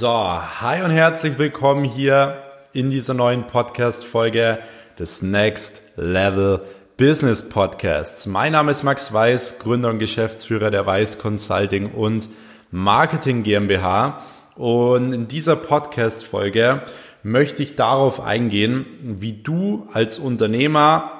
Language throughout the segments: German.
So, hi und herzlich willkommen hier in dieser neuen Podcast-Folge des Next Level Business Podcasts. Mein Name ist Max Weiß, Gründer und Geschäftsführer der Weiß Consulting und Marketing GmbH. Und in dieser Podcast-Folge möchte ich darauf eingehen, wie du als Unternehmer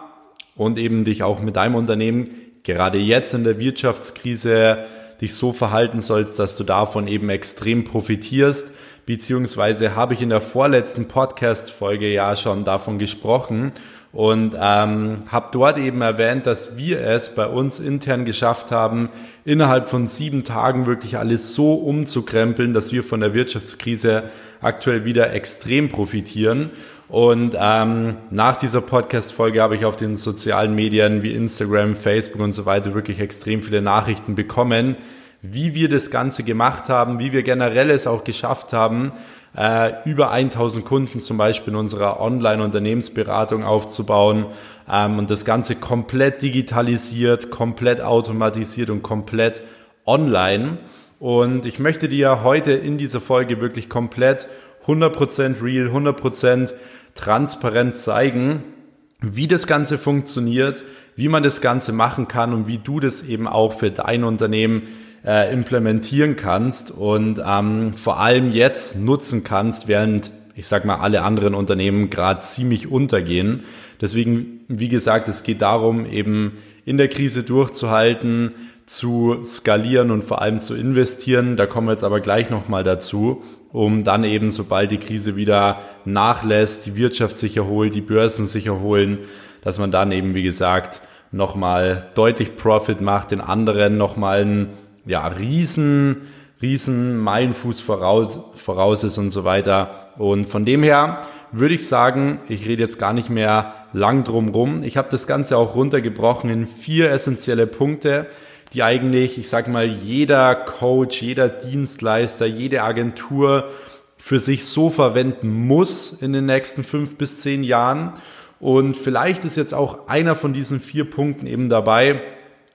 und eben dich auch mit deinem Unternehmen gerade jetzt in der Wirtschaftskrise dich so verhalten sollst, dass du davon eben extrem profitierst. Beziehungsweise habe ich in der vorletzten Podcast-Folge ja schon davon gesprochen und ähm, habe dort eben erwähnt, dass wir es bei uns intern geschafft haben, innerhalb von sieben Tagen wirklich alles so umzukrempeln, dass wir von der Wirtschaftskrise aktuell wieder extrem profitieren. Und ähm, nach dieser Podcast-Folge habe ich auf den sozialen Medien wie Instagram, Facebook und so weiter wirklich extrem viele Nachrichten bekommen, wie wir das Ganze gemacht haben, wie wir generell es auch geschafft haben, äh, über 1000 Kunden zum Beispiel in unserer Online-Unternehmensberatung aufzubauen ähm, und das Ganze komplett digitalisiert, komplett automatisiert und komplett online. Und ich möchte dir heute in dieser Folge wirklich komplett 100% real, 100% transparent zeigen, wie das Ganze funktioniert, wie man das Ganze machen kann und wie du das eben auch für dein Unternehmen äh, implementieren kannst und ähm, vor allem jetzt nutzen kannst, während ich sag mal alle anderen Unternehmen gerade ziemlich untergehen. Deswegen, wie gesagt, es geht darum, eben in der Krise durchzuhalten, zu skalieren und vor allem zu investieren. Da kommen wir jetzt aber gleich nochmal dazu um dann eben, sobald die Krise wieder nachlässt, die Wirtschaft sich erholt, die Börsen sich erholen, dass man dann eben, wie gesagt, nochmal deutlich Profit macht, den anderen nochmal einen ja, riesen, riesen Meilenfuß voraus, voraus ist und so weiter. Und von dem her würde ich sagen, ich rede jetzt gar nicht mehr lang drum rum. Ich habe das Ganze auch runtergebrochen in vier essentielle Punkte, die eigentlich, ich sag mal, jeder Coach, jeder Dienstleister, jede Agentur für sich so verwenden muss in den nächsten fünf bis zehn Jahren. Und vielleicht ist jetzt auch einer von diesen vier Punkten eben dabei,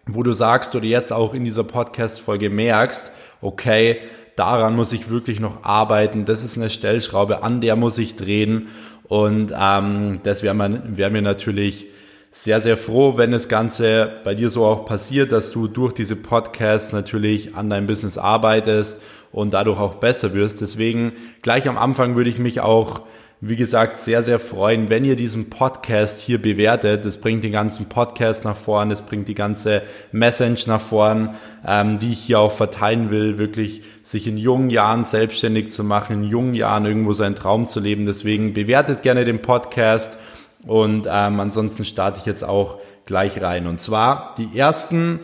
wo du sagst oder jetzt auch in dieser Podcast-Folge merkst, okay, daran muss ich wirklich noch arbeiten, das ist eine Stellschraube, an der muss ich drehen. Und ähm, das wäre wär mir natürlich sehr, sehr froh, wenn das Ganze bei dir so auch passiert, dass du durch diese Podcasts natürlich an deinem Business arbeitest und dadurch auch besser wirst. Deswegen gleich am Anfang würde ich mich auch, wie gesagt, sehr, sehr freuen, wenn ihr diesen Podcast hier bewertet. Das bringt den ganzen Podcast nach vorn, das bringt die ganze Message nach vorn, ähm, die ich hier auch verteilen will, wirklich sich in jungen Jahren selbstständig zu machen, in jungen Jahren irgendwo seinen Traum zu leben. Deswegen bewertet gerne den Podcast und ähm, ansonsten starte ich jetzt auch gleich rein. Und zwar die ersten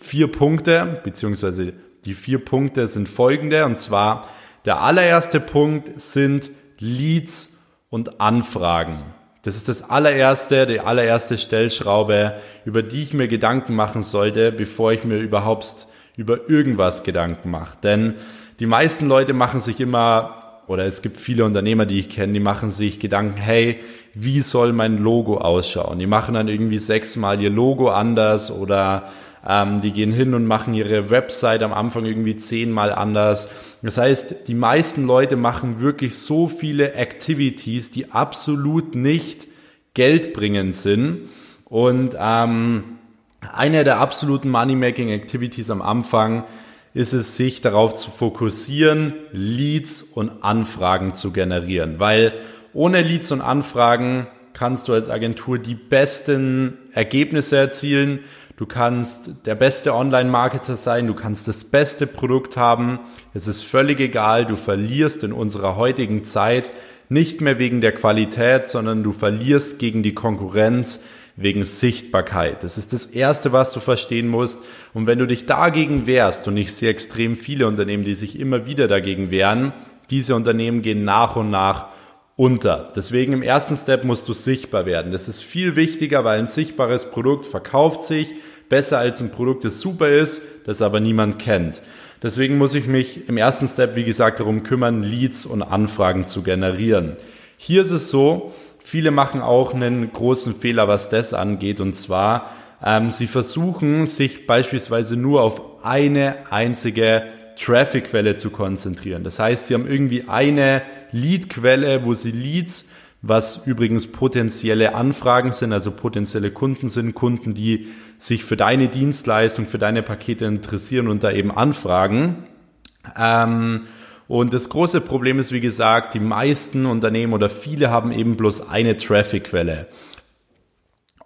vier Punkte, beziehungsweise die vier Punkte sind folgende. Und zwar der allererste Punkt sind Leads und Anfragen. Das ist das allererste, die allererste Stellschraube, über die ich mir Gedanken machen sollte, bevor ich mir überhaupt über irgendwas Gedanken mache. Denn die meisten Leute machen sich immer oder es gibt viele Unternehmer, die ich kenne, die machen sich Gedanken, hey, wie soll mein Logo ausschauen? Die machen dann irgendwie sechsmal ihr Logo anders oder ähm, die gehen hin und machen ihre Website am Anfang irgendwie zehnmal anders. Das heißt, die meisten Leute machen wirklich so viele Activities, die absolut nicht geldbringend sind. Und ähm, eine der absoluten Money-Making-Activities am Anfang ist es, sich darauf zu fokussieren, Leads und Anfragen zu generieren. Weil ohne Leads und Anfragen kannst du als Agentur die besten Ergebnisse erzielen. Du kannst der beste Online-Marketer sein, du kannst das beste Produkt haben. Es ist völlig egal, du verlierst in unserer heutigen Zeit nicht mehr wegen der Qualität, sondern du verlierst gegen die Konkurrenz wegen Sichtbarkeit. Das ist das Erste, was du verstehen musst. Und wenn du dich dagegen wehrst, und ich sehe extrem viele Unternehmen, die sich immer wieder dagegen wehren, diese Unternehmen gehen nach und nach unter. Deswegen im ersten Step musst du sichtbar werden. Das ist viel wichtiger, weil ein sichtbares Produkt verkauft sich besser als ein Produkt, das super ist, das aber niemand kennt. Deswegen muss ich mich im ersten Step, wie gesagt, darum kümmern, Leads und Anfragen zu generieren. Hier ist es so, Viele machen auch einen großen Fehler, was das angeht. Und zwar, ähm, sie versuchen sich beispielsweise nur auf eine einzige Traffic-Quelle zu konzentrieren. Das heißt, sie haben irgendwie eine Lead-Quelle, wo sie Leads, was übrigens potenzielle Anfragen sind, also potenzielle Kunden sind, Kunden, die sich für deine Dienstleistung, für deine Pakete interessieren und da eben anfragen. Ähm, und das große Problem ist, wie gesagt, die meisten Unternehmen oder viele haben eben bloß eine Traffic-Quelle.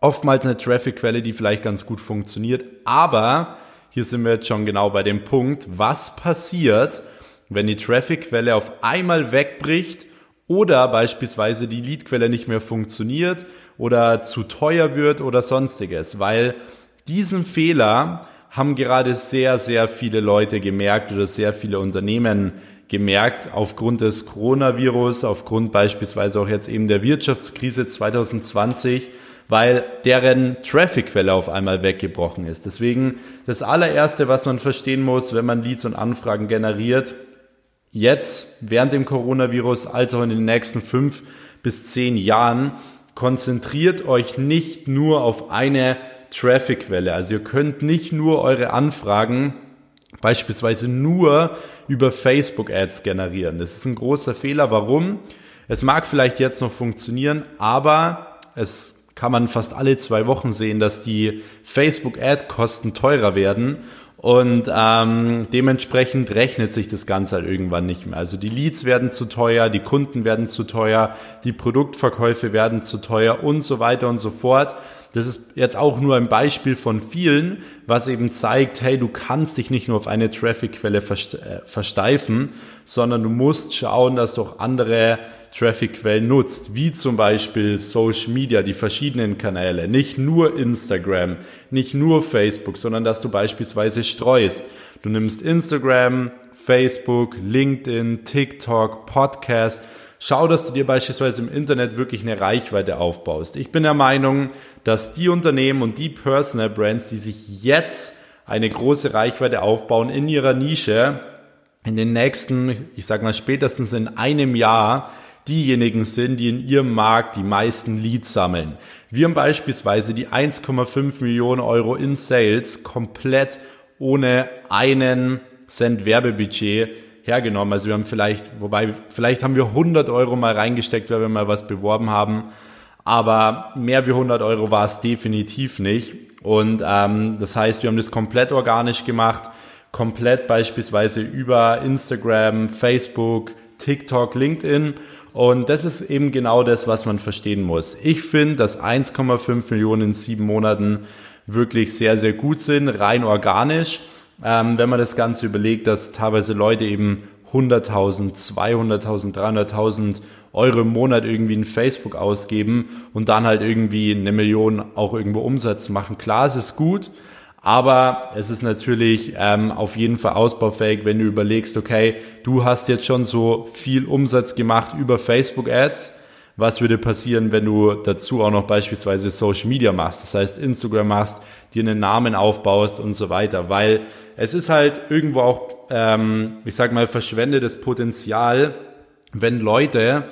Oftmals eine Traffic-Quelle, die vielleicht ganz gut funktioniert, aber hier sind wir jetzt schon genau bei dem Punkt, was passiert, wenn die Traffic-Quelle auf einmal wegbricht oder beispielsweise die Lead-Quelle nicht mehr funktioniert oder zu teuer wird oder sonstiges, weil diesen Fehler haben gerade sehr, sehr viele Leute gemerkt oder sehr viele Unternehmen gemerkt aufgrund des Coronavirus, aufgrund beispielsweise auch jetzt eben der Wirtschaftskrise 2020, weil deren Trafficquelle auf einmal weggebrochen ist. Deswegen das allererste, was man verstehen muss, wenn man Leads und Anfragen generiert, jetzt während dem Coronavirus als auch in den nächsten fünf bis zehn Jahren, konzentriert euch nicht nur auf eine Trafficquelle. Also ihr könnt nicht nur eure Anfragen beispielsweise nur über Facebook Ads generieren. Das ist ein großer Fehler. Warum? Es mag vielleicht jetzt noch funktionieren, aber es kann man fast alle zwei Wochen sehen, dass die Facebook Ad Kosten teurer werden und ähm, dementsprechend rechnet sich das Ganze halt irgendwann nicht mehr. Also die Leads werden zu teuer, die Kunden werden zu teuer, die Produktverkäufe werden zu teuer und so weiter und so fort. Das ist jetzt auch nur ein Beispiel von vielen, was eben zeigt, hey, du kannst dich nicht nur auf eine Traffic-Quelle äh, versteifen, sondern du musst schauen, dass du auch andere Traffic-Quellen nutzt, wie zum Beispiel Social Media, die verschiedenen Kanäle, nicht nur Instagram, nicht nur Facebook, sondern dass du beispielsweise streust. Du nimmst Instagram, Facebook, LinkedIn, TikTok, Podcast, Schau, dass du dir beispielsweise im Internet wirklich eine Reichweite aufbaust. Ich bin der Meinung, dass die Unternehmen und die Personal Brands, die sich jetzt eine große Reichweite aufbauen in ihrer Nische, in den nächsten, ich sag mal spätestens in einem Jahr, diejenigen sind, die in ihrem Markt die meisten Leads sammeln. Wir haben beispielsweise die 1,5 Millionen Euro in Sales komplett ohne einen Cent Werbebudget hergenommen. Also wir haben vielleicht, wobei, vielleicht haben wir 100 Euro mal reingesteckt, weil wir mal was beworben haben. Aber mehr wie 100 Euro war es definitiv nicht. Und ähm, das heißt, wir haben das komplett organisch gemacht, komplett beispielsweise über Instagram, Facebook, TikTok, LinkedIn. Und das ist eben genau das, was man verstehen muss. Ich finde, dass 1,5 Millionen in sieben Monaten wirklich sehr, sehr gut sind, rein organisch. Ähm, wenn man das Ganze überlegt, dass teilweise Leute eben 100.000, 200.000, 300.000 Euro im Monat irgendwie in Facebook ausgeben und dann halt irgendwie eine Million auch irgendwo Umsatz machen. Klar, es ist gut, aber es ist natürlich ähm, auf jeden Fall ausbaufähig, wenn du überlegst, okay, du hast jetzt schon so viel Umsatz gemacht über Facebook Ads was würde passieren, wenn du dazu auch noch beispielsweise Social Media machst, das heißt Instagram machst, dir einen Namen aufbaust und so weiter, weil es ist halt irgendwo auch, ähm, ich sag mal, verschwendetes Potenzial, wenn Leute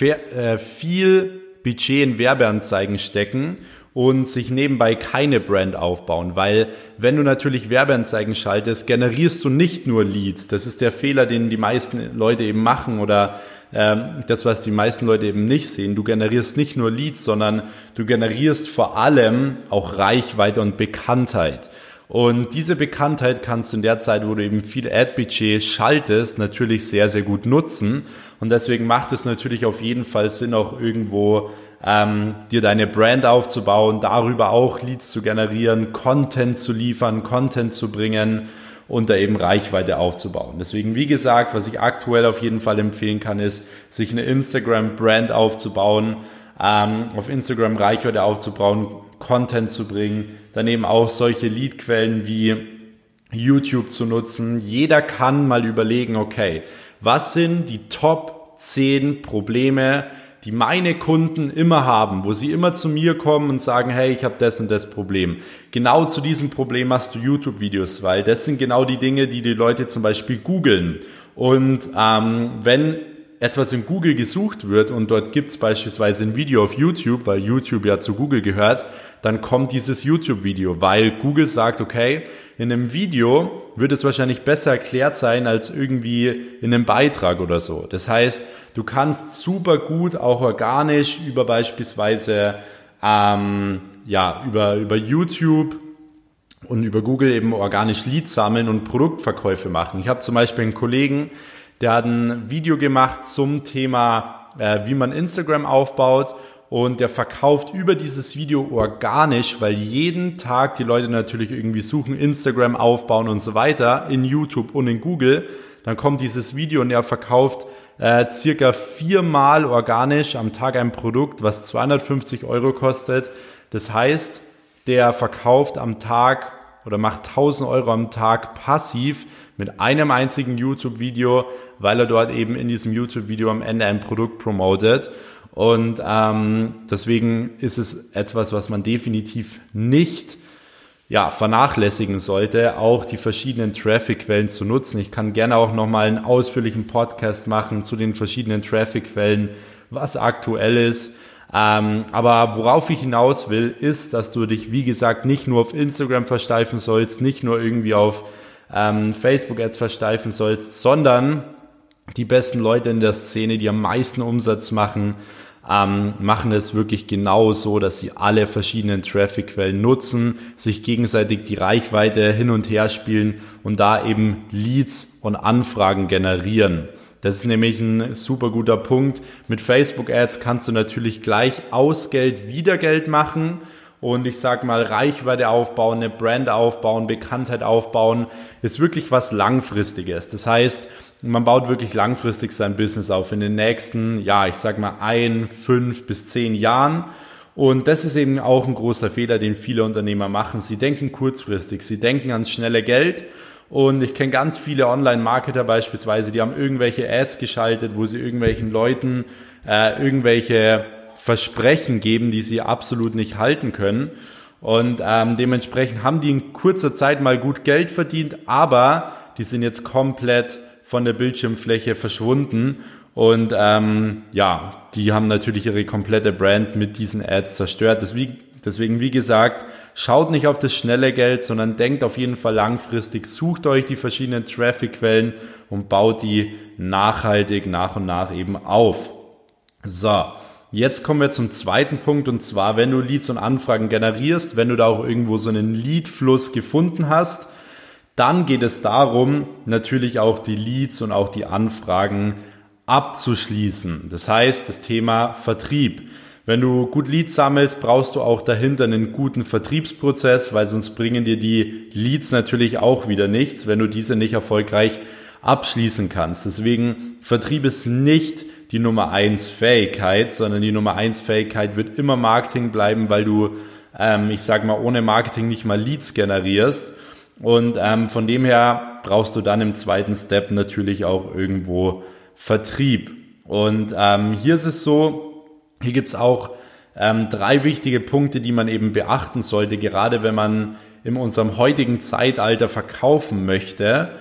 äh, viel Budget in Werbeanzeigen stecken und sich nebenbei keine Brand aufbauen, weil wenn du natürlich Werbeanzeigen schaltest, generierst du nicht nur Leads. Das ist der Fehler, den die meisten Leute eben machen oder ähm, das, was die meisten Leute eben nicht sehen. Du generierst nicht nur Leads, sondern du generierst vor allem auch Reichweite und Bekanntheit. Und diese Bekanntheit kannst du in der Zeit, wo du eben viel Ad-Budget schaltest, natürlich sehr, sehr gut nutzen. Und deswegen macht es natürlich auf jeden Fall Sinn, auch irgendwo ähm, dir deine Brand aufzubauen, darüber auch Leads zu generieren, Content zu liefern, Content zu bringen und da eben Reichweite aufzubauen. Deswegen, wie gesagt, was ich aktuell auf jeden Fall empfehlen kann, ist, sich eine Instagram-Brand aufzubauen, ähm, auf Instagram Reichweite aufzubauen, Content zu bringen, daneben auch solche Leadquellen wie YouTube zu nutzen. Jeder kann mal überlegen, okay, was sind die Top 10 Probleme, die meine Kunden immer haben, wo sie immer zu mir kommen und sagen, hey, ich habe das und das Problem. Genau zu diesem Problem machst du YouTube-Videos, weil das sind genau die Dinge, die die Leute zum Beispiel googeln. Und ähm, wenn etwas in Google gesucht wird und dort gibt es beispielsweise ein Video auf YouTube, weil YouTube ja zu Google gehört, dann kommt dieses YouTube-Video, weil Google sagt, okay, in einem Video wird es wahrscheinlich besser erklärt sein als irgendwie in einem Beitrag oder so. Das heißt, du kannst super gut auch organisch über beispielsweise ähm, ja über über YouTube und über Google eben organisch Leads sammeln und Produktverkäufe machen. Ich habe zum Beispiel einen Kollegen, der hat ein Video gemacht zum Thema, äh, wie man Instagram aufbaut und der verkauft über dieses Video organisch, weil jeden Tag die Leute natürlich irgendwie suchen, Instagram aufbauen und so weiter in YouTube und in Google. Dann kommt dieses Video und er verkauft äh, circa viermal organisch am Tag ein Produkt, was 250 Euro kostet. Das heißt, der verkauft am Tag oder macht 1000 Euro am Tag passiv mit einem einzigen YouTube-Video, weil er dort eben in diesem YouTube-Video am Ende ein Produkt promotet. Und ähm, deswegen ist es etwas, was man definitiv nicht ja, vernachlässigen sollte, auch die verschiedenen Traffic-Quellen zu nutzen. Ich kann gerne auch nochmal einen ausführlichen Podcast machen zu den verschiedenen Traffic-Quellen, was aktuell ist. Ähm, aber worauf ich hinaus will, ist, dass du dich, wie gesagt, nicht nur auf Instagram versteifen sollst, nicht nur irgendwie auf ähm, Facebook-Ads versteifen sollst, sondern die besten Leute in der Szene, die am meisten Umsatz machen, ähm, machen es wirklich genau so, dass sie alle verschiedenen Traffic-Quellen nutzen, sich gegenseitig die Reichweite hin und her spielen und da eben Leads und Anfragen generieren. Das ist nämlich ein super guter Punkt. Mit Facebook Ads kannst du natürlich gleich aus Geld wieder Geld machen und ich sag mal Reichweite aufbauen, eine Brand aufbauen, Bekanntheit aufbauen, ist wirklich was langfristiges. Das heißt, man baut wirklich langfristig sein Business auf in den nächsten, ja, ich sag mal ein, fünf bis zehn Jahren. Und das ist eben auch ein großer Fehler, den viele Unternehmer machen. Sie denken kurzfristig, sie denken ans schnelle Geld und ich kenne ganz viele Online-Marketer beispielsweise, die haben irgendwelche Ads geschaltet, wo sie irgendwelchen Leuten äh, irgendwelche Versprechen geben, die sie absolut nicht halten können. Und ähm, dementsprechend haben die in kurzer Zeit mal gut Geld verdient, aber die sind jetzt komplett von der Bildschirmfläche verschwunden. Und ähm, ja, die haben natürlich ihre komplette Brand mit diesen Ads zerstört. Deswegen, deswegen, wie gesagt, Schaut nicht auf das schnelle Geld, sondern denkt auf jeden Fall langfristig, sucht euch die verschiedenen Traffic-Quellen und baut die nachhaltig nach und nach eben auf. So, jetzt kommen wir zum zweiten Punkt und zwar, wenn du Leads und Anfragen generierst, wenn du da auch irgendwo so einen Lead-Fluss gefunden hast, dann geht es darum, natürlich auch die Leads und auch die Anfragen abzuschließen. Das heißt, das Thema Vertrieb. Wenn du gut Leads sammelst, brauchst du auch dahinter einen guten Vertriebsprozess, weil sonst bringen dir die Leads natürlich auch wieder nichts, wenn du diese nicht erfolgreich abschließen kannst. Deswegen Vertrieb ist nicht die Nummer eins Fähigkeit, sondern die Nummer eins Fähigkeit wird immer Marketing bleiben, weil du, ähm, ich sag mal, ohne Marketing nicht mal Leads generierst. Und ähm, von dem her brauchst du dann im zweiten Step natürlich auch irgendwo Vertrieb. Und ähm, hier ist es so, hier gibt's auch ähm, drei wichtige Punkte, die man eben beachten sollte, gerade wenn man in unserem heutigen Zeitalter verkaufen möchte.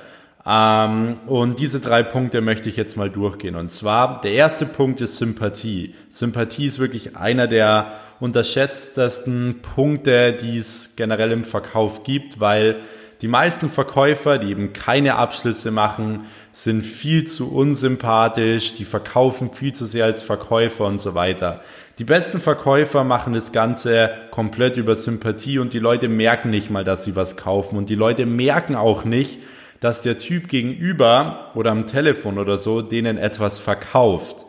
Ähm, und diese drei Punkte möchte ich jetzt mal durchgehen. Und zwar, der erste Punkt ist Sympathie. Sympathie ist wirklich einer der unterschätztesten Punkte, die es generell im Verkauf gibt, weil die meisten Verkäufer, die eben keine Abschlüsse machen, sind viel zu unsympathisch, die verkaufen viel zu sehr als Verkäufer und so weiter. Die besten Verkäufer machen das Ganze komplett über Sympathie und die Leute merken nicht mal, dass sie was kaufen und die Leute merken auch nicht, dass der Typ gegenüber oder am Telefon oder so denen etwas verkauft.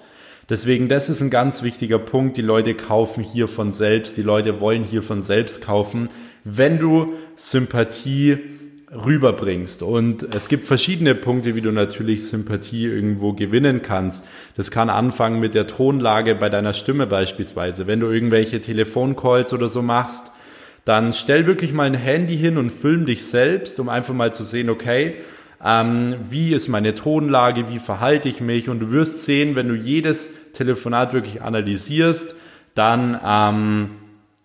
Deswegen, das ist ein ganz wichtiger Punkt. Die Leute kaufen hier von selbst. Die Leute wollen hier von selbst kaufen. Wenn du Sympathie rüberbringst. Und es gibt verschiedene Punkte, wie du natürlich Sympathie irgendwo gewinnen kannst. Das kann anfangen mit der Tonlage bei deiner Stimme beispielsweise. Wenn du irgendwelche Telefoncalls oder so machst, dann stell wirklich mal ein Handy hin und film dich selbst, um einfach mal zu sehen, okay, ähm, wie ist meine Tonlage, wie verhalte ich mich und du wirst sehen, wenn du jedes Telefonat wirklich analysierst, dann ähm,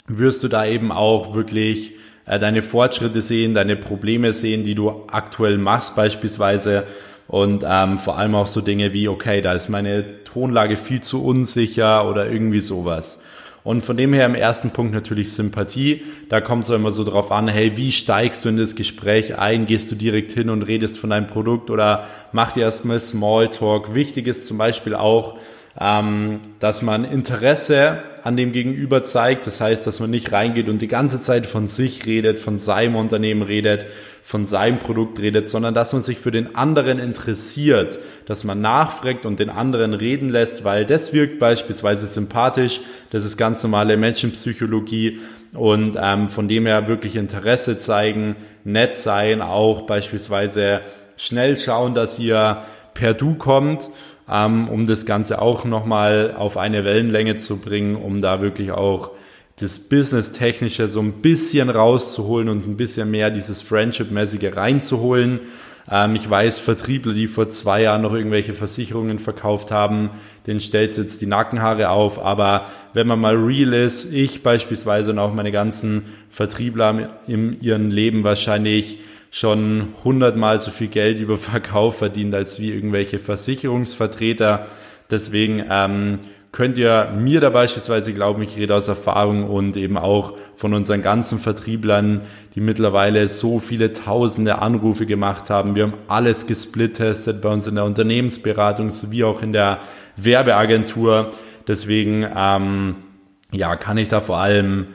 wirst du da eben auch wirklich äh, deine Fortschritte sehen, deine Probleme sehen, die du aktuell machst beispielsweise. Und ähm, vor allem auch so Dinge wie, okay, da ist meine Tonlage viel zu unsicher oder irgendwie sowas. Und von dem her im ersten Punkt natürlich Sympathie. Da kommt es immer so drauf an, hey, wie steigst du in das Gespräch ein? Gehst du direkt hin und redest von deinem Produkt oder mach dir erstmal Smalltalk? Wichtig ist zum Beispiel auch, ähm, dass man Interesse an dem Gegenüber zeigt. Das heißt, dass man nicht reingeht und die ganze Zeit von sich redet, von seinem Unternehmen redet, von seinem Produkt redet, sondern dass man sich für den anderen interessiert, dass man nachfragt und den anderen reden lässt, weil das wirkt beispielsweise sympathisch. Das ist ganz normale Menschenpsychologie und ähm, von dem her wirklich Interesse zeigen, nett sein, auch beispielsweise schnell schauen, dass ihr per Du kommt ähm, um das Ganze auch nochmal auf eine Wellenlänge zu bringen, um da wirklich auch das Business-Technische so ein bisschen rauszuholen und ein bisschen mehr dieses Friendship-mäßige reinzuholen. Ähm, ich weiß, Vertriebler, die vor zwei Jahren noch irgendwelche Versicherungen verkauft haben, denen stellt jetzt die Nackenhaare auf. Aber wenn man mal real ist, ich beispielsweise und auch meine ganzen Vertriebler in ihrem Leben wahrscheinlich schon hundertmal so viel Geld über Verkauf verdient als wie irgendwelche Versicherungsvertreter. Deswegen ähm, könnt ihr mir da beispielsweise glauben, ich rede aus Erfahrung und eben auch von unseren ganzen Vertrieblern, die mittlerweile so viele tausende Anrufe gemacht haben. Wir haben alles gesplittestet bei uns in der Unternehmensberatung sowie auch in der Werbeagentur. Deswegen ähm, ja, kann ich da vor allem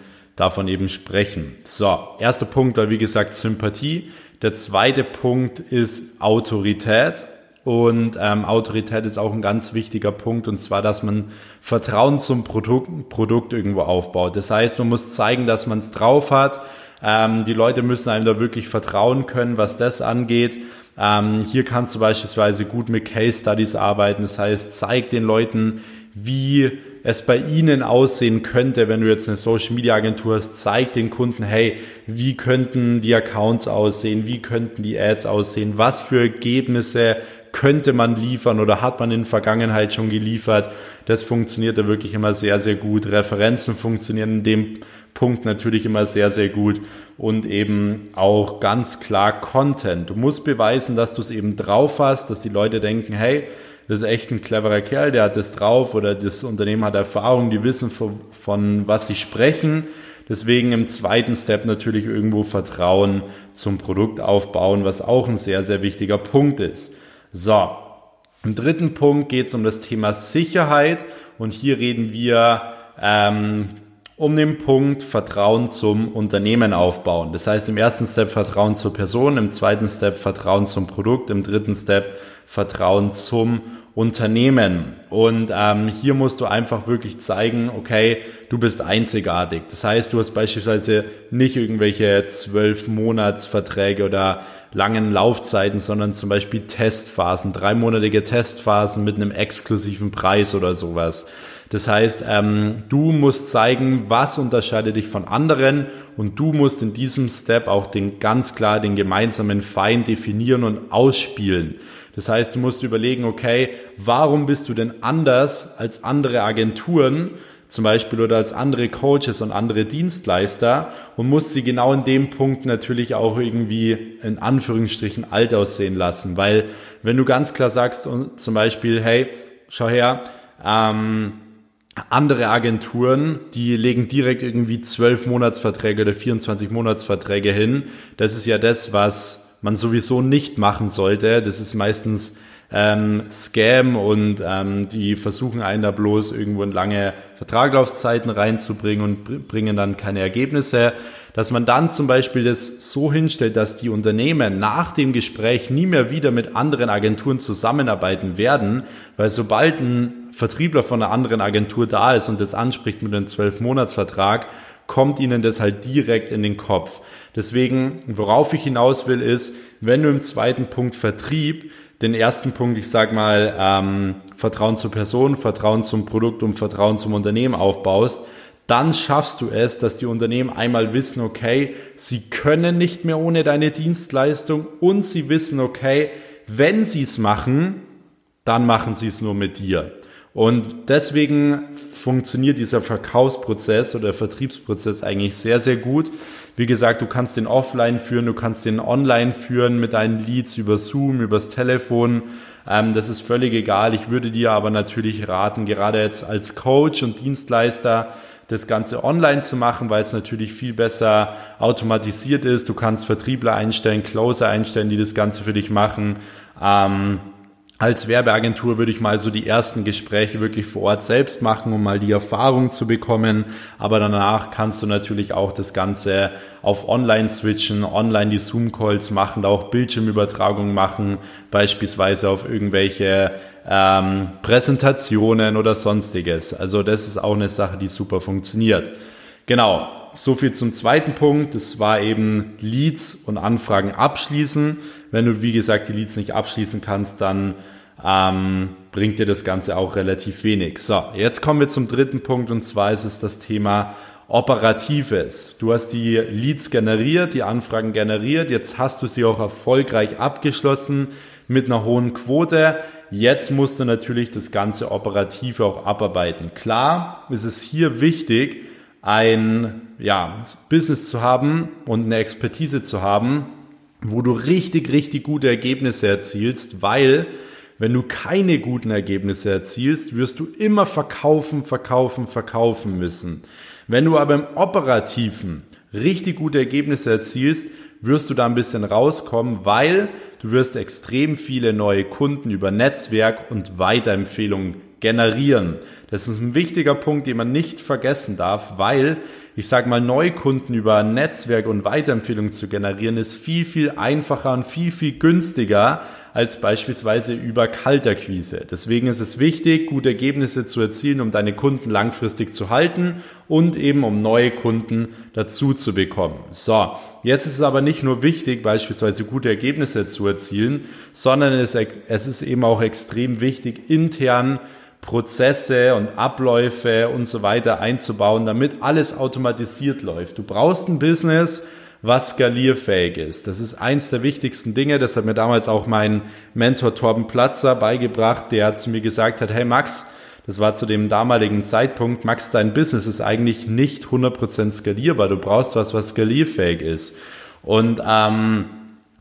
davon eben sprechen. So, erster Punkt war wie gesagt Sympathie. Der zweite Punkt ist Autorität. Und ähm, Autorität ist auch ein ganz wichtiger Punkt, und zwar, dass man Vertrauen zum Produkt, Produkt irgendwo aufbaut. Das heißt, man muss zeigen, dass man es drauf hat. Ähm, die Leute müssen einem da wirklich vertrauen können, was das angeht. Ähm, hier kannst du beispielsweise gut mit Case Studies arbeiten. Das heißt, zeig den Leuten, wie es bei Ihnen aussehen könnte, wenn du jetzt eine Social Media Agentur hast, zeig den Kunden, hey, wie könnten die Accounts aussehen, wie könnten die Ads aussehen, was für Ergebnisse könnte man liefern oder hat man in der Vergangenheit schon geliefert. Das funktioniert da wirklich immer sehr, sehr gut. Referenzen funktionieren in dem Punkt natürlich immer sehr, sehr gut und eben auch ganz klar Content. Du musst beweisen, dass du es eben drauf hast, dass die Leute denken, hey, das ist echt ein cleverer Kerl, der hat das drauf oder das Unternehmen hat Erfahrung, die wissen von, von was sie sprechen. Deswegen im zweiten Step natürlich irgendwo Vertrauen zum Produkt aufbauen, was auch ein sehr, sehr wichtiger Punkt ist. So, im dritten Punkt geht es um das Thema Sicherheit und hier reden wir ähm, um den Punkt Vertrauen zum Unternehmen aufbauen. Das heißt im ersten Step Vertrauen zur Person, im zweiten Step Vertrauen zum Produkt, im dritten Step Vertrauen zum Unternehmen. Und ähm, hier musst du einfach wirklich zeigen, okay, du bist einzigartig. Das heißt, du hast beispielsweise nicht irgendwelche zwölf Monatsverträge oder langen Laufzeiten, sondern zum Beispiel Testphasen, dreimonatige Testphasen mit einem exklusiven Preis oder sowas. Das heißt, ähm, du musst zeigen, was unterscheidet dich von anderen und du musst in diesem Step auch den ganz klar den gemeinsamen Feind definieren und ausspielen. Das heißt, du musst überlegen, okay, warum bist du denn anders als andere Agenturen? zum Beispiel oder als andere Coaches und andere Dienstleister und musst sie genau in dem Punkt natürlich auch irgendwie in Anführungsstrichen alt aussehen lassen. Weil wenn du ganz klar sagst und zum Beispiel, hey, schau her, ähm, andere Agenturen, die legen direkt irgendwie 12 Monatsverträge oder 24 Monatsverträge hin. Das ist ja das, was man sowieso nicht machen sollte. Das ist meistens ähm, Scam und ähm, die versuchen einen da bloß irgendwo in lange Vertraglaufzeiten reinzubringen und bringen dann keine Ergebnisse. Dass man dann zum Beispiel das so hinstellt, dass die Unternehmen nach dem Gespräch nie mehr wieder mit anderen Agenturen zusammenarbeiten werden, weil sobald ein Vertriebler von einer anderen Agentur da ist und das anspricht mit einem 12-Monats-Vertrag, kommt ihnen das halt direkt in den Kopf. Deswegen, worauf ich hinaus will, ist, wenn du im zweiten Punkt Vertrieb den ersten Punkt, ich sag mal, ähm, Vertrauen zur Person, Vertrauen zum Produkt und Vertrauen zum Unternehmen aufbaust, dann schaffst du es, dass die Unternehmen einmal wissen, okay, sie können nicht mehr ohne deine Dienstleistung und sie wissen, okay, wenn sie es machen, dann machen sie es nur mit dir. Und deswegen funktioniert dieser Verkaufsprozess oder Vertriebsprozess eigentlich sehr, sehr gut. Wie gesagt, du kannst den offline führen, du kannst den online führen mit deinen Leads über Zoom, übers Telefon. Ähm, das ist völlig egal. Ich würde dir aber natürlich raten, gerade jetzt als Coach und Dienstleister, das Ganze online zu machen, weil es natürlich viel besser automatisiert ist. Du kannst Vertriebler einstellen, Closer einstellen, die das Ganze für dich machen. Ähm, als Werbeagentur würde ich mal so die ersten Gespräche wirklich vor Ort selbst machen, um mal die Erfahrung zu bekommen. Aber danach kannst du natürlich auch das Ganze auf Online switchen, online die Zoom-Calls machen, auch Bildschirmübertragungen machen, beispielsweise auf irgendwelche ähm, Präsentationen oder sonstiges. Also das ist auch eine Sache, die super funktioniert. Genau, so viel zum zweiten Punkt. Das war eben Leads und Anfragen abschließen. Wenn du, wie gesagt, die Leads nicht abschließen kannst, dann ähm, bringt dir das Ganze auch relativ wenig. So, jetzt kommen wir zum dritten Punkt und zwar ist es das Thema Operatives. Du hast die Leads generiert, die Anfragen generiert, jetzt hast du sie auch erfolgreich abgeschlossen mit einer hohen Quote. Jetzt musst du natürlich das ganze Operative auch abarbeiten. Klar ist es hier wichtig, ein ja, Business zu haben und eine Expertise zu haben, wo du richtig, richtig gute Ergebnisse erzielst, weil wenn du keine guten Ergebnisse erzielst, wirst du immer verkaufen, verkaufen, verkaufen müssen. Wenn du aber im Operativen richtig gute Ergebnisse erzielst, wirst du da ein bisschen rauskommen, weil du wirst extrem viele neue Kunden über Netzwerk und Weiterempfehlungen generieren. Das ist ein wichtiger Punkt, den man nicht vergessen darf, weil ich sage mal, Neukunden über Netzwerk und Weiterempfehlungen zu generieren, ist viel, viel einfacher und viel, viel günstiger als beispielsweise über Kalterquise. Deswegen ist es wichtig, gute Ergebnisse zu erzielen, um deine Kunden langfristig zu halten und eben um neue Kunden dazu zu bekommen. So, jetzt ist es aber nicht nur wichtig, beispielsweise gute Ergebnisse zu erzielen, sondern es, es ist eben auch extrem wichtig, intern Prozesse und Abläufe und so weiter einzubauen, damit alles automatisiert läuft. Du brauchst ein Business, was skalierfähig ist. Das ist eins der wichtigsten Dinge. Das hat mir damals auch mein Mentor Torben Platzer beigebracht, der zu mir gesagt hat, hey Max, das war zu dem damaligen Zeitpunkt, Max, dein Business ist eigentlich nicht 100% skalierbar. Du brauchst was, was skalierfähig ist. Und ähm,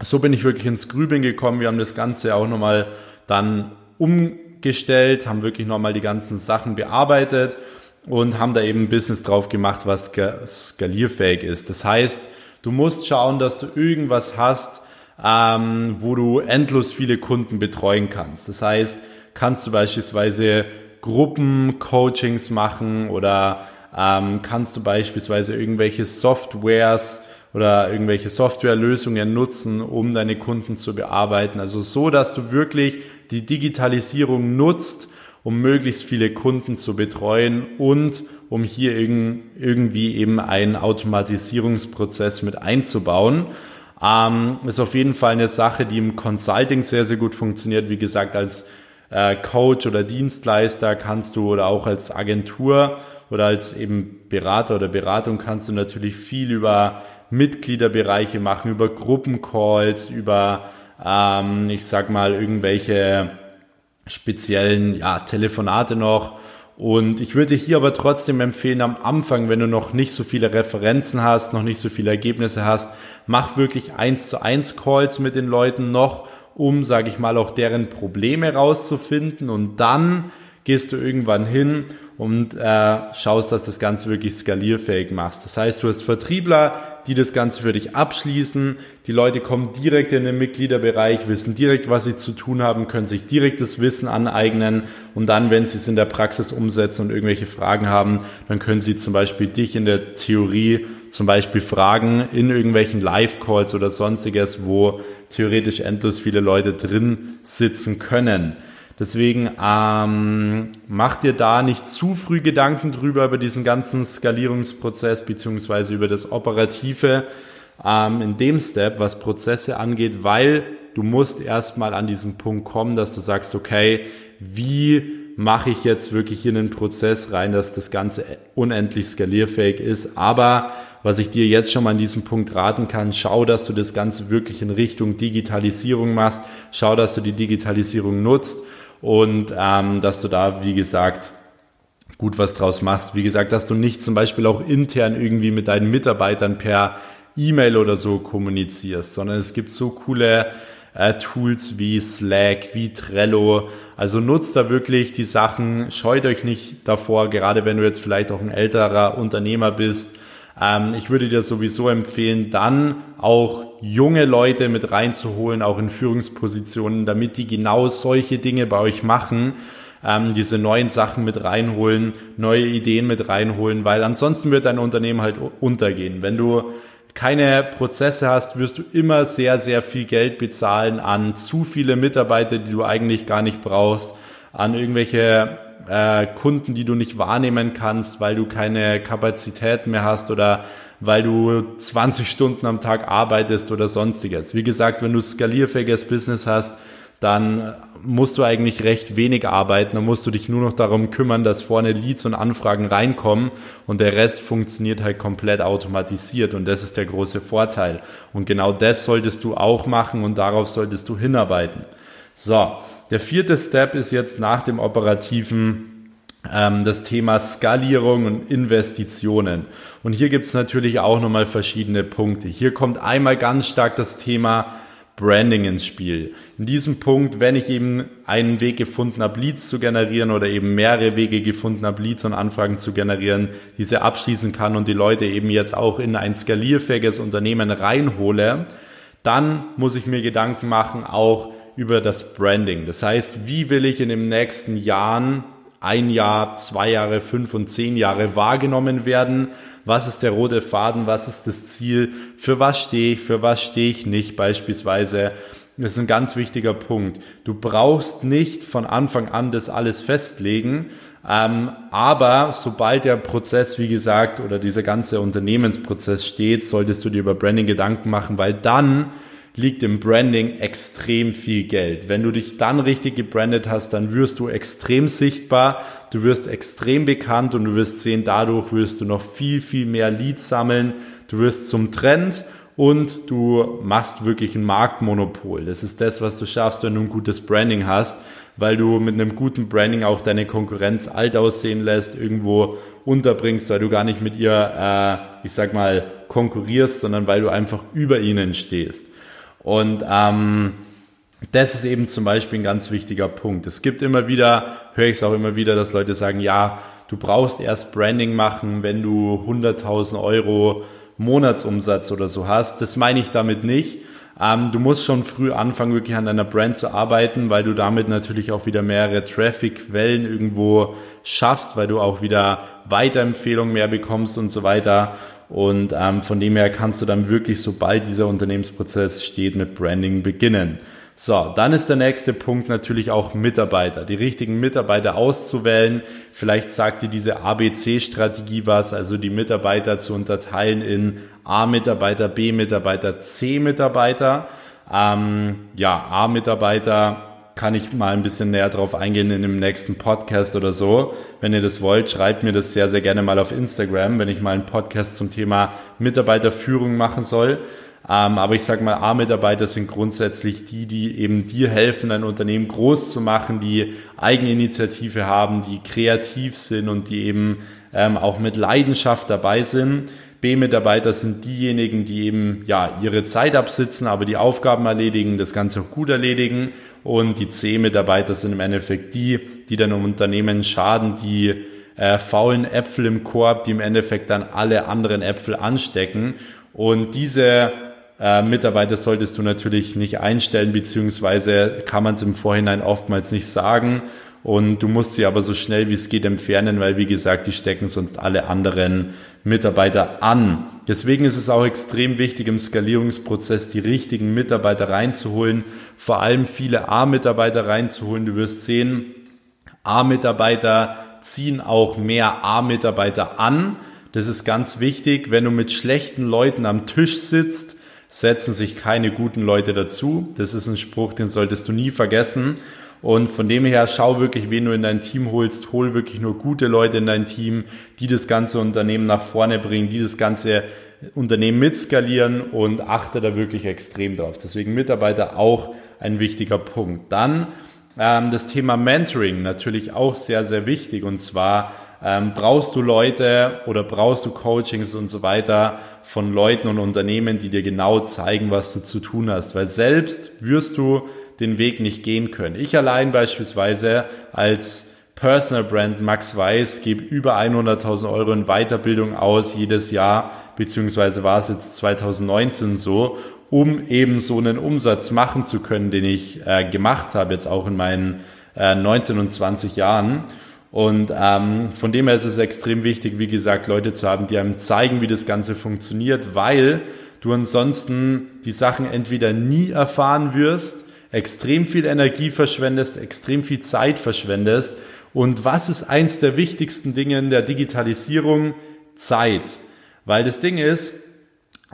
so bin ich wirklich ins Grübeln gekommen. Wir haben das Ganze auch nochmal dann um gestellt, haben wirklich nochmal die ganzen Sachen bearbeitet und haben da eben ein Business drauf gemacht, was skalierfähig ist. Das heißt, du musst schauen, dass du irgendwas hast, ähm, wo du endlos viele Kunden betreuen kannst. Das heißt, kannst du beispielsweise Gruppencoachings machen oder ähm, kannst du beispielsweise irgendwelche Softwares oder irgendwelche Softwarelösungen nutzen, um deine Kunden zu bearbeiten. Also so, dass du wirklich die Digitalisierung nutzt, um möglichst viele Kunden zu betreuen und um hier irgendwie eben einen Automatisierungsprozess mit einzubauen. Ähm, ist auf jeden Fall eine Sache, die im Consulting sehr, sehr gut funktioniert. Wie gesagt, als äh, Coach oder Dienstleister kannst du oder auch als Agentur oder als eben Berater oder Beratung kannst du natürlich viel über Mitgliederbereiche machen, über Gruppencalls, über, ähm, ich sag mal, irgendwelche speziellen ja, Telefonate noch. Und ich würde hier aber trotzdem empfehlen, am Anfang, wenn du noch nicht so viele Referenzen hast, noch nicht so viele Ergebnisse hast, mach wirklich eins zu eins Calls mit den Leuten noch, um, sage ich mal, auch deren Probleme rauszufinden. Und dann gehst du irgendwann hin und äh, schaust, dass das Ganze wirklich skalierfähig machst. Das heißt, du hast Vertriebler, die das Ganze für dich abschließen. Die Leute kommen direkt in den Mitgliederbereich, wissen direkt, was sie zu tun haben, können sich direkt das Wissen aneignen und dann, wenn sie es in der Praxis umsetzen und irgendwelche Fragen haben, dann können sie zum Beispiel dich in der Theorie zum Beispiel fragen in irgendwelchen Live-Calls oder sonstiges, wo theoretisch endlos viele Leute drin sitzen können. Deswegen ähm, mach dir da nicht zu früh Gedanken drüber über diesen ganzen Skalierungsprozess beziehungsweise über das Operative ähm, in dem Step, was Prozesse angeht, weil du musst erstmal an diesen Punkt kommen, dass du sagst, okay, wie mache ich jetzt wirklich hier einen Prozess rein, dass das Ganze unendlich skalierfähig ist. Aber was ich dir jetzt schon mal an diesem Punkt raten kann, schau, dass du das Ganze wirklich in Richtung Digitalisierung machst, schau, dass du die Digitalisierung nutzt und ähm, dass du da, wie gesagt, gut was draus machst. Wie gesagt, dass du nicht zum Beispiel auch intern irgendwie mit deinen Mitarbeitern per E-Mail oder so kommunizierst, sondern es gibt so coole äh, Tools wie Slack, wie Trello. Also nutzt da wirklich die Sachen, scheut euch nicht davor, gerade wenn du jetzt vielleicht auch ein älterer Unternehmer bist. Ähm, ich würde dir sowieso empfehlen, dann auch junge Leute mit reinzuholen, auch in Führungspositionen, damit die genau solche Dinge bei euch machen ähm, diese neuen Sachen mit reinholen, neue Ideen mit reinholen, weil ansonsten wird dein Unternehmen halt untergehen. Wenn du keine Prozesse hast, wirst du immer sehr, sehr viel Geld bezahlen an zu viele Mitarbeiter, die du eigentlich gar nicht brauchst, an irgendwelche äh, Kunden, die du nicht wahrnehmen kannst, weil du keine Kapazität mehr hast oder weil du 20 Stunden am Tag arbeitest oder sonstiges. Wie gesagt, wenn du skalierfähiges Business hast, dann musst du eigentlich recht wenig arbeiten. Dann musst du dich nur noch darum kümmern, dass vorne Leads und Anfragen reinkommen und der Rest funktioniert halt komplett automatisiert und das ist der große Vorteil. Und genau das solltest du auch machen und darauf solltest du hinarbeiten. So, der vierte Step ist jetzt nach dem operativen das Thema Skalierung und Investitionen. Und hier gibt es natürlich auch nochmal verschiedene Punkte. Hier kommt einmal ganz stark das Thema Branding ins Spiel. In diesem Punkt, wenn ich eben einen Weg gefunden habe, Leads zu generieren oder eben mehrere Wege gefunden habe, Leads und Anfragen zu generieren, diese abschließen kann und die Leute eben jetzt auch in ein skalierfähiges Unternehmen reinhole, dann muss ich mir Gedanken machen, auch über das Branding. Das heißt, wie will ich in den nächsten Jahren ein Jahr, zwei Jahre, fünf und zehn Jahre wahrgenommen werden? Was ist der rote Faden? Was ist das Ziel? Für was stehe ich? Für was stehe ich nicht? Beispielsweise. Das ist ein ganz wichtiger Punkt. Du brauchst nicht von Anfang an das alles festlegen, ähm, aber sobald der Prozess, wie gesagt, oder dieser ganze Unternehmensprozess steht, solltest du dir über Branding Gedanken machen, weil dann liegt im Branding extrem viel Geld. Wenn du dich dann richtig gebrandet hast, dann wirst du extrem sichtbar, du wirst extrem bekannt und du wirst sehen, dadurch wirst du noch viel, viel mehr Leads sammeln, du wirst zum Trend und du machst wirklich ein Marktmonopol. Das ist das, was du schaffst, wenn du ein gutes Branding hast, weil du mit einem guten Branding auch deine Konkurrenz alt aussehen lässt, irgendwo unterbringst, weil du gar nicht mit ihr, äh, ich sag mal, konkurrierst, sondern weil du einfach über ihnen stehst. Und ähm, das ist eben zum Beispiel ein ganz wichtiger Punkt. Es gibt immer wieder, höre ich es auch immer wieder, dass Leute sagen, ja, du brauchst erst Branding machen, wenn du 100.000 Euro Monatsumsatz oder so hast. Das meine ich damit nicht. Ähm, du musst schon früh anfangen, wirklich an deiner Brand zu arbeiten, weil du damit natürlich auch wieder mehrere Traffic-Quellen irgendwo schaffst, weil du auch wieder Weiterempfehlungen mehr bekommst und so weiter. Und ähm, von dem her kannst du dann wirklich, sobald dieser Unternehmensprozess steht, mit Branding beginnen. So, dann ist der nächste Punkt natürlich auch Mitarbeiter, die richtigen Mitarbeiter auszuwählen. Vielleicht sagt dir diese ABC-Strategie was, also die Mitarbeiter zu unterteilen in A-Mitarbeiter, B-Mitarbeiter, C-Mitarbeiter. Ähm, ja, A-Mitarbeiter kann ich mal ein bisschen näher drauf eingehen in dem nächsten Podcast oder so. Wenn ihr das wollt, schreibt mir das sehr, sehr gerne mal auf Instagram, wenn ich mal einen Podcast zum Thema Mitarbeiterführung machen soll. Ähm, aber ich sage mal, A-Mitarbeiter sind grundsätzlich die, die eben dir helfen, ein Unternehmen groß zu machen, die Eigeninitiative haben, die kreativ sind und die eben ähm, auch mit Leidenschaft dabei sind. B-Mitarbeiter sind diejenigen, die eben ja ihre Zeit absitzen, aber die Aufgaben erledigen, das Ganze auch gut erledigen. Und die C-Mitarbeiter sind im Endeffekt die, die dann im Unternehmen schaden, die äh, faulen Äpfel im Korb, die im Endeffekt dann alle anderen Äpfel anstecken. Und diese äh, Mitarbeiter solltest du natürlich nicht einstellen, beziehungsweise kann man es im Vorhinein oftmals nicht sagen. Und du musst sie aber so schnell wie es geht entfernen, weil wie gesagt, die stecken sonst alle anderen Mitarbeiter an. Deswegen ist es auch extrem wichtig im Skalierungsprozess die richtigen Mitarbeiter reinzuholen, vor allem viele A-Mitarbeiter reinzuholen. Du wirst sehen, A-Mitarbeiter ziehen auch mehr A-Mitarbeiter an. Das ist ganz wichtig. Wenn du mit schlechten Leuten am Tisch sitzt, setzen sich keine guten Leute dazu. Das ist ein Spruch, den solltest du nie vergessen. Und von dem her schau wirklich, wen du in dein Team holst. Hol wirklich nur gute Leute in dein Team, die das ganze Unternehmen nach vorne bringen, die das ganze Unternehmen mitskalieren und achte da wirklich extrem drauf. Deswegen Mitarbeiter auch ein wichtiger Punkt. Dann ähm, das Thema Mentoring natürlich auch sehr, sehr wichtig. Und zwar ähm, brauchst du Leute oder brauchst du Coachings und so weiter von Leuten und Unternehmen, die dir genau zeigen, was du zu tun hast. Weil selbst wirst du den Weg nicht gehen können. Ich allein beispielsweise als Personal Brand Max Weiß gebe über 100.000 Euro in Weiterbildung aus jedes Jahr, beziehungsweise war es jetzt 2019 so, um eben so einen Umsatz machen zu können, den ich äh, gemacht habe, jetzt auch in meinen äh, 19 und 20 Jahren. Und ähm, von dem her ist es extrem wichtig, wie gesagt, Leute zu haben, die einem zeigen, wie das Ganze funktioniert, weil du ansonsten die Sachen entweder nie erfahren wirst, extrem viel Energie verschwendest, extrem viel Zeit verschwendest. Und was ist eins der wichtigsten Dinge in der Digitalisierung? Zeit. Weil das Ding ist,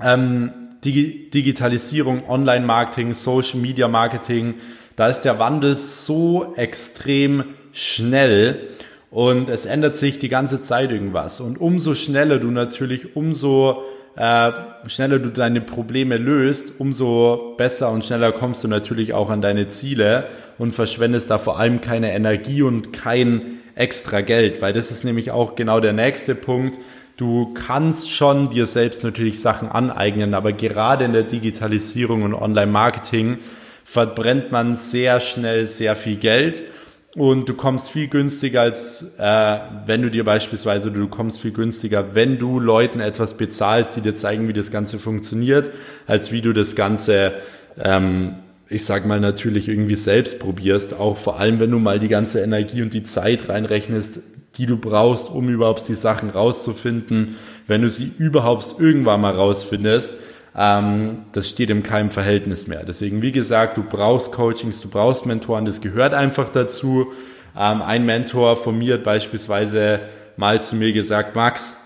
ähm, Digi Digitalisierung, Online-Marketing, Social-Media-Marketing, da ist der Wandel so extrem schnell und es ändert sich die ganze Zeit irgendwas. Und umso schneller du natürlich, umso äh, schneller du deine Probleme löst, umso besser und schneller kommst du natürlich auch an deine Ziele und verschwendest da vor allem keine Energie und kein extra Geld, weil das ist nämlich auch genau der nächste Punkt. Du kannst schon dir selbst natürlich Sachen aneignen, aber gerade in der Digitalisierung und Online-Marketing verbrennt man sehr schnell sehr viel Geld und du kommst viel günstiger als äh, wenn du dir beispielsweise du kommst viel günstiger, wenn du Leuten etwas bezahlst, die dir zeigen, wie das Ganze funktioniert, als wie du das Ganze ähm, ich sag mal natürlich irgendwie selbst probierst, auch vor allem wenn du mal die ganze Energie und die Zeit reinrechnest, die du brauchst, um überhaupt die Sachen rauszufinden. Wenn du sie überhaupt irgendwann mal rausfindest, ähm, das steht in keinem Verhältnis mehr. Deswegen, wie gesagt, du brauchst Coachings, du brauchst Mentoren, das gehört einfach dazu. Ähm, ein Mentor von mir hat beispielsweise mal zu mir gesagt, Max,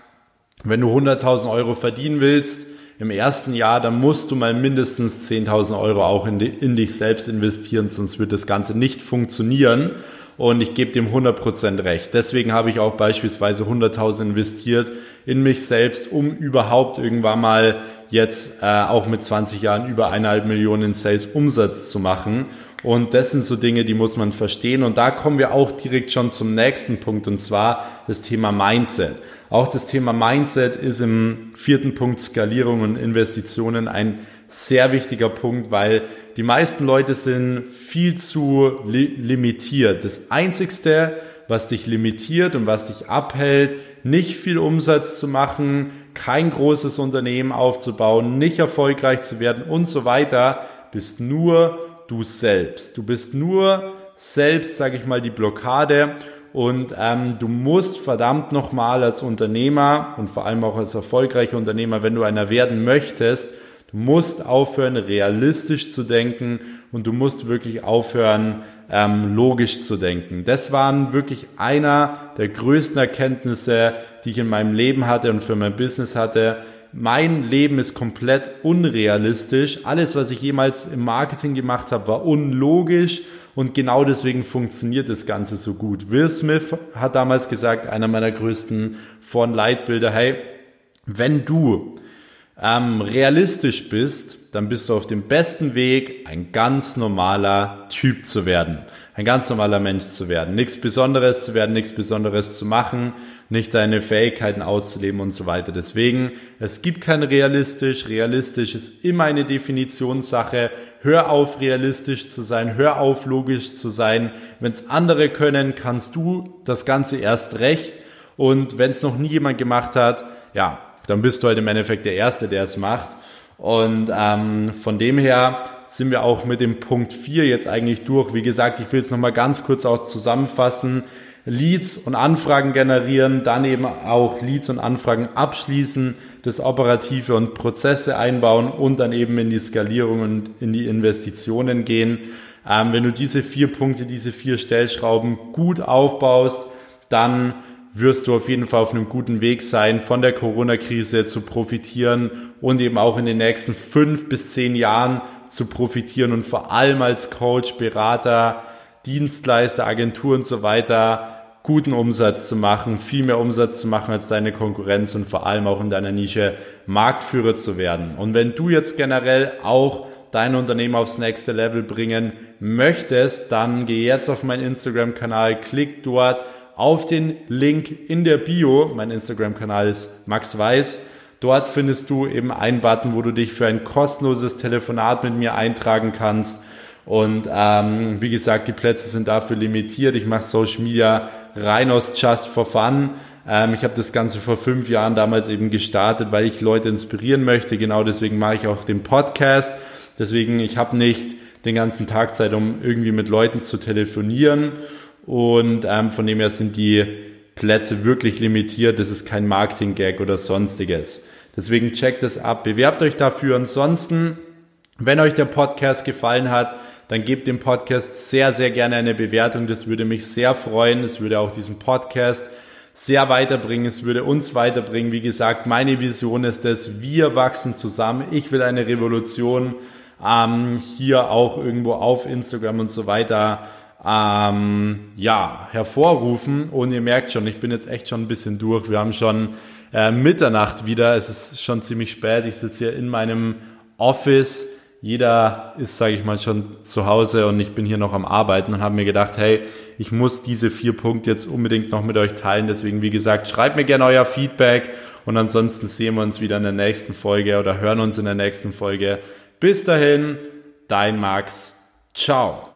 wenn du 100.000 Euro verdienen willst, im ersten Jahr, dann musst du mal mindestens 10.000 Euro auch in, die, in dich selbst investieren, sonst wird das Ganze nicht funktionieren und ich gebe dem 100% recht. Deswegen habe ich auch beispielsweise 100.000 investiert in mich selbst, um überhaupt irgendwann mal jetzt äh, auch mit 20 Jahren über eineinhalb Millionen Sales Umsatz zu machen. Und das sind so Dinge, die muss man verstehen. Und da kommen wir auch direkt schon zum nächsten Punkt, und zwar das Thema Mindset. Auch das Thema Mindset ist im vierten Punkt Skalierung und Investitionen ein sehr wichtiger Punkt, weil die meisten Leute sind viel zu li limitiert. Das Einzigste, was dich limitiert und was dich abhält, nicht viel Umsatz zu machen, kein großes Unternehmen aufzubauen, nicht erfolgreich zu werden und so weiter, bist nur du selbst. Du bist nur selbst, sage ich mal, die Blockade und ähm, du musst verdammt nochmal als Unternehmer und vor allem auch als erfolgreicher Unternehmer, wenn du einer werden möchtest, Du musst aufhören, realistisch zu denken und du musst wirklich aufhören, ähm, logisch zu denken. Das waren wirklich einer der größten Erkenntnisse, die ich in meinem Leben hatte und für mein Business hatte. Mein Leben ist komplett unrealistisch. Alles, was ich jemals im Marketing gemacht habe, war unlogisch und genau deswegen funktioniert das Ganze so gut. Will Smith hat damals gesagt, einer meiner größten Vor- und Leitbilder, hey, wenn du ähm, realistisch bist, dann bist du auf dem besten Weg, ein ganz normaler Typ zu werden. Ein ganz normaler Mensch zu werden. Nichts Besonderes zu werden, nichts Besonderes zu machen, nicht deine Fähigkeiten auszuleben und so weiter. Deswegen, es gibt kein realistisch. Realistisch ist immer eine Definitionssache. Hör auf, realistisch zu sein. Hör auf, logisch zu sein. Wenn es andere können, kannst du das Ganze erst recht. Und wenn es noch nie jemand gemacht hat, ja, dann bist du halt im Endeffekt der Erste, der es macht. Und ähm, von dem her sind wir auch mit dem Punkt 4 jetzt eigentlich durch. Wie gesagt, ich will es nochmal ganz kurz auch zusammenfassen. Leads und Anfragen generieren, dann eben auch Leads und Anfragen abschließen, das Operative und Prozesse einbauen und dann eben in die Skalierung und in die Investitionen gehen. Ähm, wenn du diese vier Punkte, diese vier Stellschrauben gut aufbaust, dann wirst du auf jeden Fall auf einem guten Weg sein, von der Corona-Krise zu profitieren und eben auch in den nächsten fünf bis zehn Jahren zu profitieren und vor allem als Coach, Berater, Dienstleister, Agentur und so weiter guten Umsatz zu machen, viel mehr Umsatz zu machen als deine Konkurrenz und vor allem auch in deiner Nische Marktführer zu werden. Und wenn du jetzt generell auch dein Unternehmen aufs nächste Level bringen möchtest, dann geh jetzt auf meinen Instagram-Kanal, klick dort auf den Link in der Bio. Mein Instagram-Kanal ist Max Weiß. Dort findest du eben einen Button, wo du dich für ein kostenloses Telefonat mit mir eintragen kannst. Und ähm, wie gesagt, die Plätze sind dafür limitiert. Ich mache Social Media rein aus Just for Fun. Ähm, ich habe das Ganze vor fünf Jahren damals eben gestartet, weil ich Leute inspirieren möchte. Genau deswegen mache ich auch den Podcast. Deswegen, ich habe nicht den ganzen Tag Zeit, um irgendwie mit Leuten zu telefonieren. Und ähm, von dem her sind die Plätze wirklich limitiert. Das ist kein Marketing-Gag oder sonstiges. Deswegen checkt es ab, bewerbt euch dafür. Ansonsten, wenn euch der Podcast gefallen hat, dann gebt dem Podcast sehr, sehr gerne eine Bewertung. Das würde mich sehr freuen. Es würde auch diesen Podcast sehr weiterbringen. Es würde uns weiterbringen. Wie gesagt, meine Vision ist es, wir wachsen zusammen. Ich will eine Revolution ähm, hier auch irgendwo auf Instagram und so weiter ähm, ja, hervorrufen. Und ihr merkt schon, ich bin jetzt echt schon ein bisschen durch. Wir haben schon äh, Mitternacht wieder. Es ist schon ziemlich spät. Ich sitze hier in meinem Office. Jeder ist, sage ich mal, schon zu Hause und ich bin hier noch am Arbeiten und habe mir gedacht, hey, ich muss diese vier Punkte jetzt unbedingt noch mit euch teilen. Deswegen, wie gesagt, schreibt mir gerne euer Feedback und ansonsten sehen wir uns wieder in der nächsten Folge oder hören uns in der nächsten Folge. Bis dahin, dein Max. Ciao.